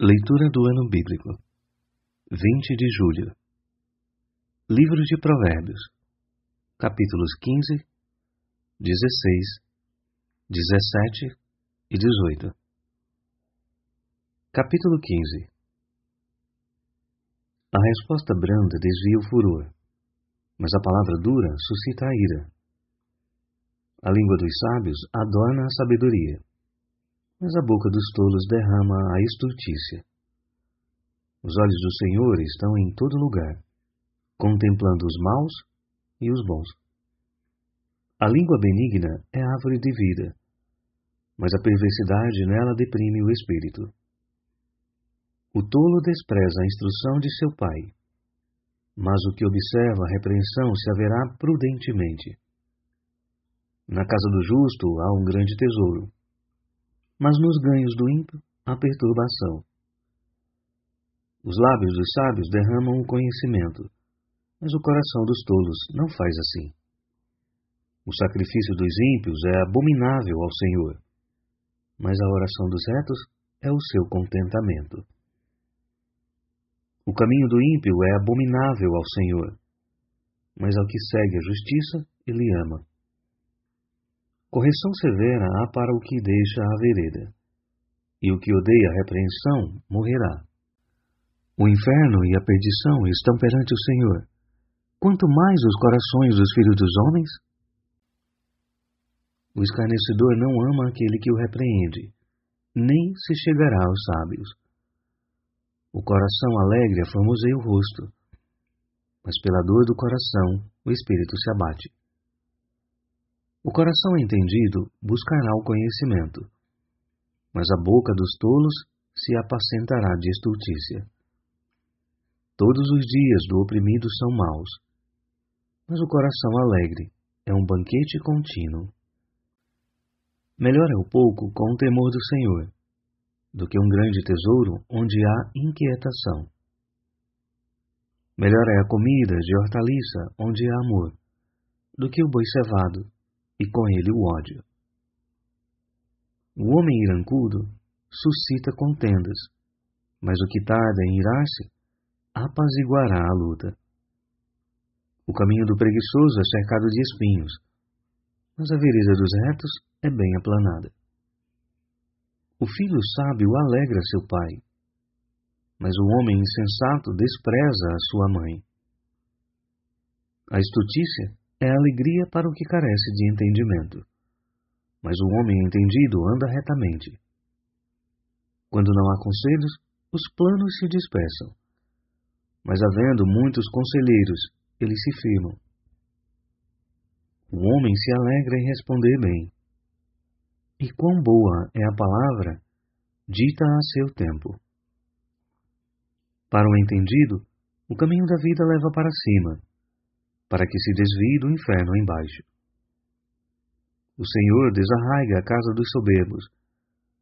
Leitura do Ano Bíblico. 20 de julho. Livro de Provérbios. Capítulos 15, 16, 17 e 18 Capítulo 15 A resposta branda desvia o furor, mas a palavra dura suscita a ira. A língua dos sábios adorna a sabedoria mas a boca dos tolos derrama a estultícia. Os olhos do Senhor estão em todo lugar, contemplando os maus e os bons. A língua benigna é árvore de vida, mas a perversidade nela deprime o espírito. O tolo despreza a instrução de seu pai, mas o que observa a repreensão se haverá prudentemente. Na casa do justo há um grande tesouro, mas nos ganhos do ímpio há perturbação. Os lábios dos sábios derramam o conhecimento, mas o coração dos tolos não faz assim. O sacrifício dos ímpios é abominável ao Senhor, mas a oração dos retos é o seu contentamento. O caminho do ímpio é abominável ao Senhor, mas ao que segue a justiça, ele ama. Correção severa há para o que deixa a vereda, e o que odeia a repreensão morrerá. O inferno e a perdição estão perante o Senhor, quanto mais os corações dos filhos dos homens? O escarnecedor não ama aquele que o repreende, nem se chegará aos sábios. O coração alegre aformoseia o rosto, mas pela dor do coração o espírito se abate. O coração entendido buscará o conhecimento, mas a boca dos tolos se apacentará de estultícia. Todos os dias do oprimido são maus, mas o coração alegre é um banquete contínuo. Melhor é o pouco com o temor do Senhor, do que um grande tesouro onde há inquietação. Melhor é a comida de hortaliça onde há amor, do que o boi cevado e com ele o ódio. O homem irancudo suscita contendas, mas o que tarda em irar-se apaziguará a luta. O caminho do preguiçoso é cercado de espinhos, mas a vereda dos retos é bem aplanada. O filho sábio alegra seu pai, mas o homem insensato despreza a sua mãe. A estutícia é alegria para o que carece de entendimento. Mas o homem entendido anda retamente. Quando não há conselhos, os planos se dispersam. Mas havendo muitos conselheiros, eles se firmam. O homem se alegra em responder bem. E quão boa é a palavra dita a seu tempo. Para o entendido, o caminho da vida leva para cima, para que se desvie do inferno embaixo. O Senhor desarraiga a casa dos soberbos,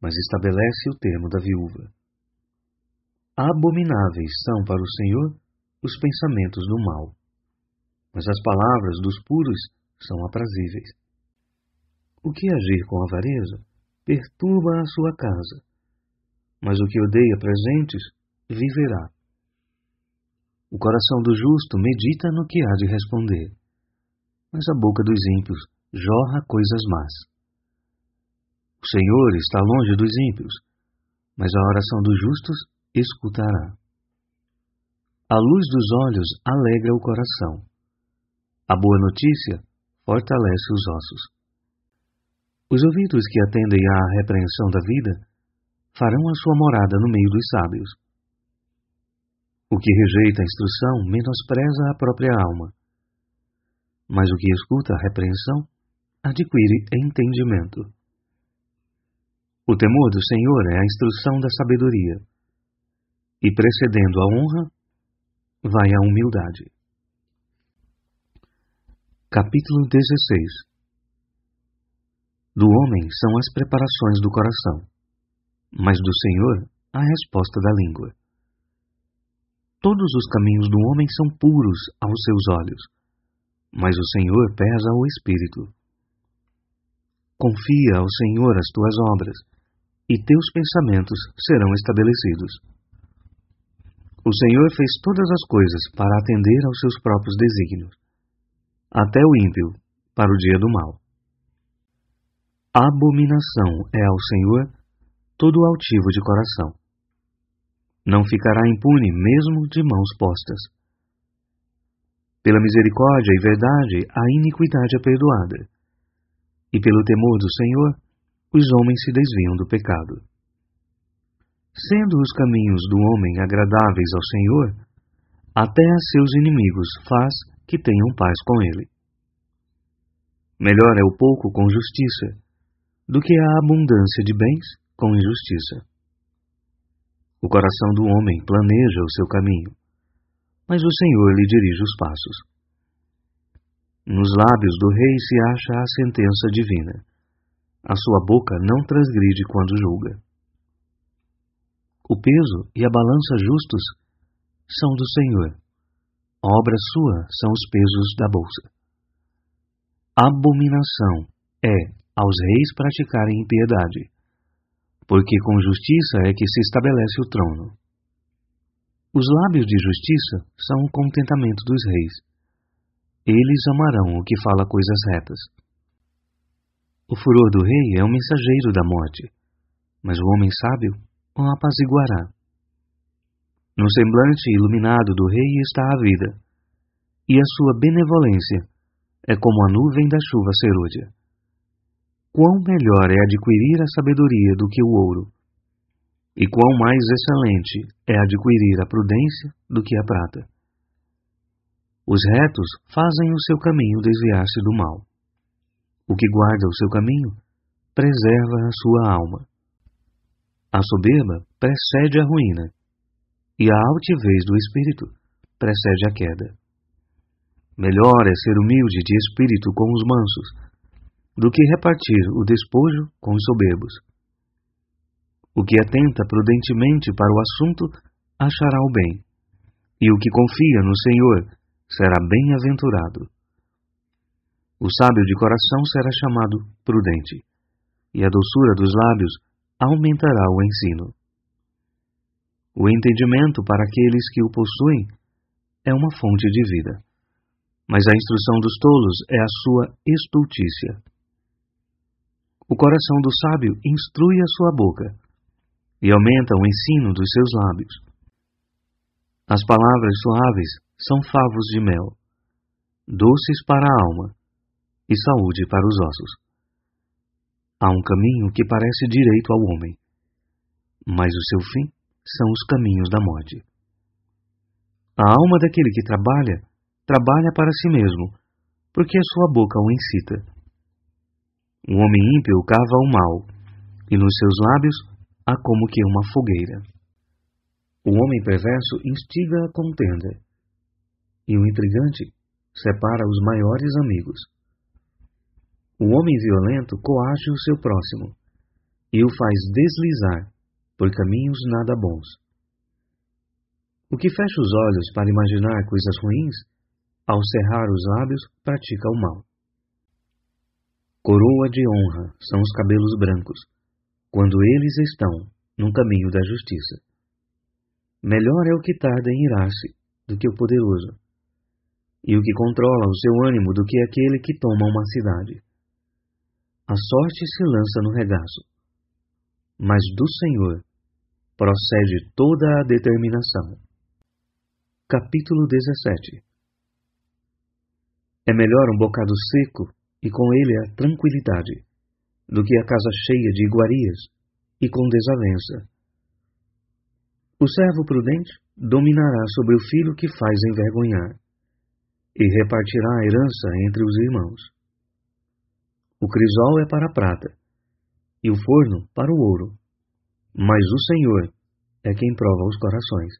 mas estabelece o termo da viúva. Abomináveis são para o Senhor os pensamentos do mal, mas as palavras dos puros são aprazíveis. O que agir com avareza perturba a sua casa, mas o que odeia presentes viverá. O coração do justo medita no que há de responder, mas a boca dos ímpios jorra coisas más. O Senhor está longe dos ímpios, mas a oração dos justos escutará. A luz dos olhos alegra o coração. A boa notícia fortalece os ossos. Os ouvidos que atendem à repreensão da vida farão a sua morada no meio dos sábios. O que rejeita a instrução menospreza a própria alma. Mas o que escuta a repreensão adquire entendimento. O temor do Senhor é a instrução da sabedoria, e precedendo a honra, vai a humildade. Capítulo 16 Do homem são as preparações do coração, mas do Senhor a resposta da língua. Todos os caminhos do homem são puros aos seus olhos, mas o Senhor pesa o espírito. Confia ao Senhor as tuas obras, e teus pensamentos serão estabelecidos. O Senhor fez todas as coisas para atender aos seus próprios desígnios, até o ímpio para o dia do mal. Abominação é ao Senhor todo altivo de coração. Não ficará impune mesmo de mãos postas. Pela misericórdia e verdade a iniquidade é perdoada, e pelo temor do Senhor os homens se desviam do pecado. Sendo os caminhos do homem agradáveis ao Senhor, até a seus inimigos faz que tenham paz com ele. Melhor é o pouco com justiça do que a abundância de bens com injustiça. O coração do homem planeja o seu caminho, mas o Senhor lhe dirige os passos. Nos lábios do rei se acha a sentença divina. A sua boca não transgride quando julga. O peso e a balança justos são do Senhor. Obra sua são os pesos da bolsa. Abominação é aos reis praticarem impiedade, porque com justiça é que se estabelece o trono. Os lábios de justiça são o contentamento dos reis. Eles amarão o que fala coisas retas. O furor do rei é o mensageiro da morte, mas o homem sábio o apaziguará. No semblante iluminado do rei está a vida, e a sua benevolência é como a nuvem da chuva serúdia quão melhor é adquirir a sabedoria do que o ouro, e quão mais excelente é adquirir a prudência do que a prata. Os retos fazem o seu caminho desviar-se do mal. O que guarda o seu caminho preserva a sua alma. A soberba precede a ruína, e a altivez do espírito precede a queda. Melhor é ser humilde de espírito com os mansos do que repartir o despojo com os soberbos. O que atenta prudentemente para o assunto achará o bem, e o que confia no Senhor será bem-aventurado. O sábio de coração será chamado prudente, e a doçura dos lábios aumentará o ensino. O entendimento para aqueles que o possuem é uma fonte de vida, mas a instrução dos tolos é a sua estultícia. O coração do sábio instrui a sua boca e aumenta o ensino dos seus lábios. As palavras suaves são favos de mel, doces para a alma e saúde para os ossos. Há um caminho que parece direito ao homem, mas o seu fim são os caminhos da morte. A alma daquele que trabalha, trabalha para si mesmo, porque a sua boca o incita. O homem ímpio cava o mal, e nos seus lábios há como que uma fogueira. O homem perverso instiga a contenda, e o intrigante separa os maiores amigos. O homem violento coage o seu próximo, e o faz deslizar por caminhos nada bons. O que fecha os olhos para imaginar coisas ruins, ao cerrar os lábios, pratica o mal. Coroa de honra são os cabelos brancos, quando eles estão no caminho da justiça. Melhor é o que tarda em irar-se do que o poderoso, e o que controla o seu ânimo do que aquele que toma uma cidade. A sorte se lança no regaço, mas do Senhor procede toda a determinação. Capítulo 17 É melhor um bocado seco e com ele a tranquilidade, do que a casa cheia de iguarias e com desavença. O servo prudente dominará sobre o filho que faz envergonhar, e repartirá a herança entre os irmãos. O crisol é para a prata, e o forno para o ouro, mas o Senhor é quem prova os corações.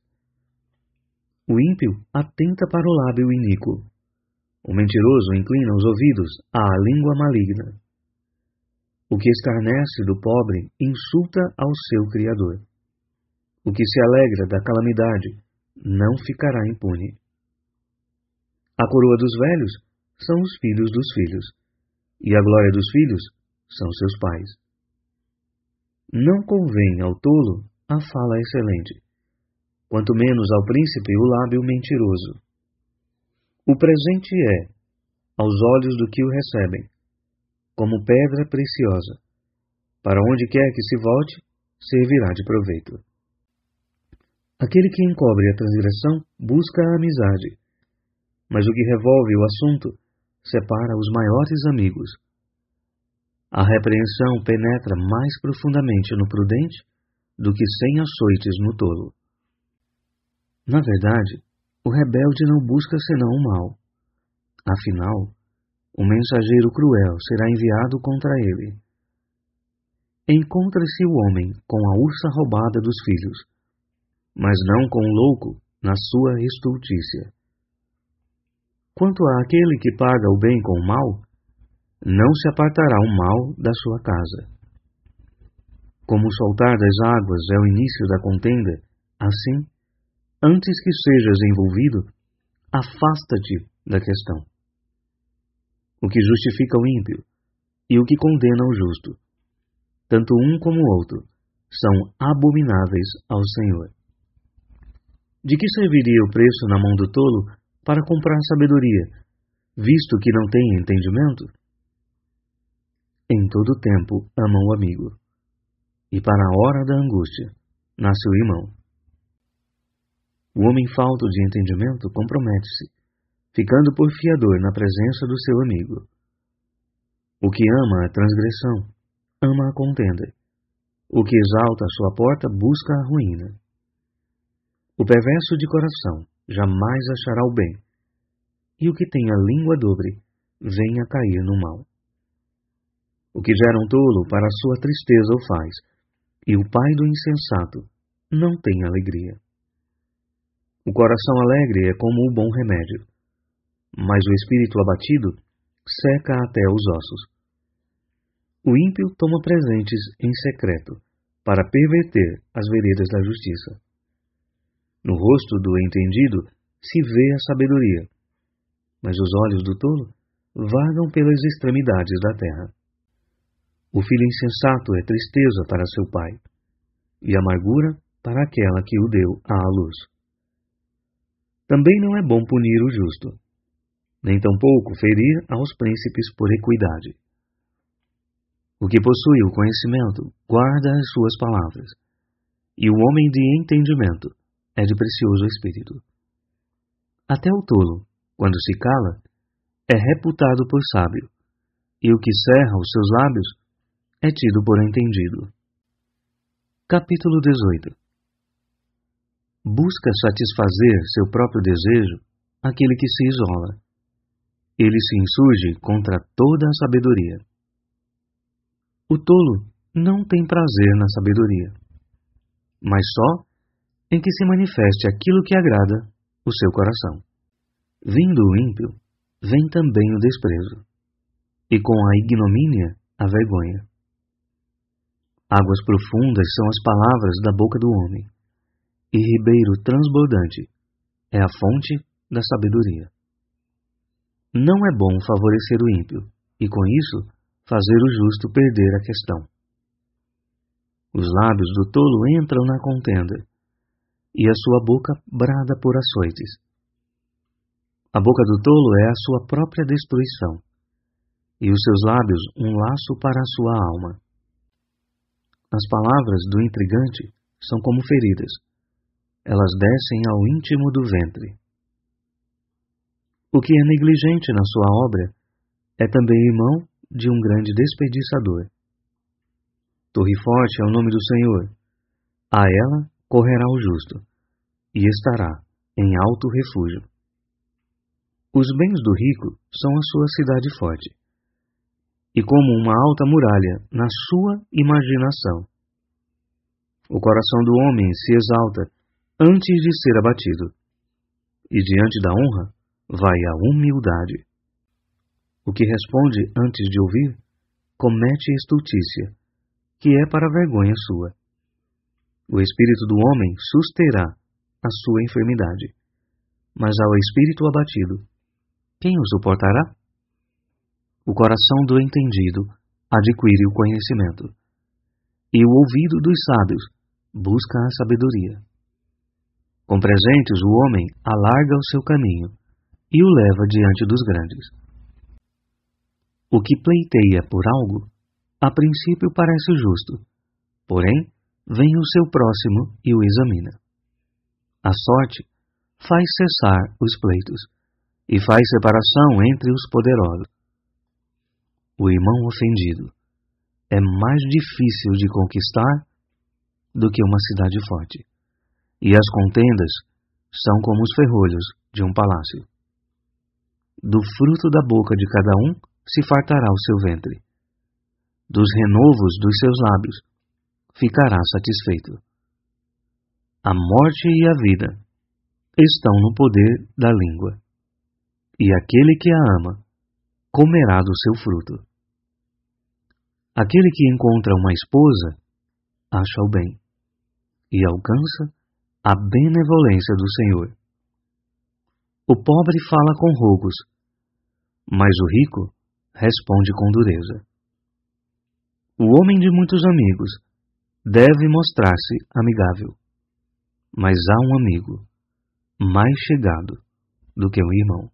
O ímpio atenta para o lábio iníquo, o mentiroso inclina os ouvidos à língua maligna. O que escarnece do pobre insulta ao seu Criador. O que se alegra da calamidade não ficará impune. A coroa dos velhos são os filhos dos filhos, e a glória dos filhos são seus pais. Não convém ao tolo a fala excelente, quanto menos ao príncipe o lábio mentiroso. O presente é, aos olhos do que o recebem, como pedra preciosa. Para onde quer que se volte, servirá de proveito. Aquele que encobre a transgressão busca a amizade, mas o que revolve o assunto separa os maiores amigos. A repreensão penetra mais profundamente no prudente do que cem açoites no tolo. Na verdade, o rebelde não busca senão o mal. Afinal, um mensageiro cruel será enviado contra ele. Encontra-se o homem com a ursa roubada dos filhos, mas não com o louco na sua estultícia. Quanto àquele que paga o bem com o mal, não se apartará o mal da sua casa. Como o soltar das águas é o início da contenda, assim, antes que sejas envolvido, afasta-te da questão. O que justifica o ímpio e o que condena o justo, tanto um como o outro, são abomináveis ao Senhor. De que serviria o preço na mão do tolo para comprar sabedoria, visto que não tem entendimento? Em todo tempo ama o amigo, e para a hora da angústia nasce o irmão. O homem falto de entendimento compromete-se, ficando por fiador na presença do seu amigo. O que ama a transgressão, ama a contenda. O que exalta a sua porta busca a ruína. O perverso de coração jamais achará o bem, e o que tem a língua dobre vem a cair no mal. O que gera um tolo para sua tristeza o faz, e o pai do insensato não tem alegria. O coração alegre é como o bom remédio, mas o espírito abatido seca até os ossos. O ímpio toma presentes em secreto para perverter as veredas da justiça. No rosto do entendido se vê a sabedoria, mas os olhos do tolo vagam pelas extremidades da terra. O filho insensato é tristeza para seu pai, e amargura para aquela que o deu à luz. Também não é bom punir o justo, nem tampouco ferir aos príncipes por equidade. O que possui o conhecimento guarda as suas palavras, e o homem de entendimento é de precioso espírito. Até o tolo, quando se cala, é reputado por sábio, e o que cerra os seus lábios é tido por entendido. Capítulo 18 Busca satisfazer seu próprio desejo aquele que se isola. Ele se insurge contra toda a sabedoria. O tolo não tem prazer na sabedoria, mas só em que se manifeste aquilo que agrada o seu coração. Vindo o ímpio, vem também o desprezo, e com a ignomínia a vergonha. Águas profundas são as palavras da boca do homem, e ribeiro transbordante é a fonte da sabedoria. Não é bom favorecer o ímpio, e com isso fazer o justo perder a questão. Os lábios do tolo entram na contenda, e a sua boca brada por açoites. A boca do tolo é a sua própria destruição, e os seus lábios um laço para a sua alma. As palavras do intrigante são como feridas. Elas descem ao íntimo do ventre. O que é negligente na sua obra é também irmão de um grande desperdiçador. Torre forte é o nome do Senhor. A ela correrá o justo, e estará em alto refúgio. Os bens do rico são a sua cidade forte e como uma alta muralha na sua imaginação. O coração do homem se exalta antes de ser abatido, e diante da honra vai a humildade. O que responde antes de ouvir comete estultícia, que é para vergonha sua. O espírito do homem susterá a sua enfermidade, mas ao espírito abatido, quem o suportará? O coração do entendido adquire o conhecimento, e o ouvido dos sábios busca a sabedoria. Com presentes o homem alarga o seu caminho e o leva diante dos grandes. O que pleiteia por algo, a princípio parece justo, porém vem o seu próximo e o examina. A sorte faz cessar os pleitos e faz separação entre os poderosos. O irmão ofendido é mais difícil de conquistar do que uma cidade forte, e as contendas são como os ferrolhos de um palácio. Do fruto da boca de cada um se fartará o seu ventre, dos renovos dos seus lábios ficará satisfeito. A morte e a vida estão no poder da língua, e aquele que a ama comerá do seu fruto. Aquele que encontra uma esposa acha o bem e alcança a benevolência do Senhor. O pobre fala com rogos, mas o rico responde com dureza. O homem de muitos amigos deve mostrar-se amigável, mas há um amigo mais chegado do que um irmão.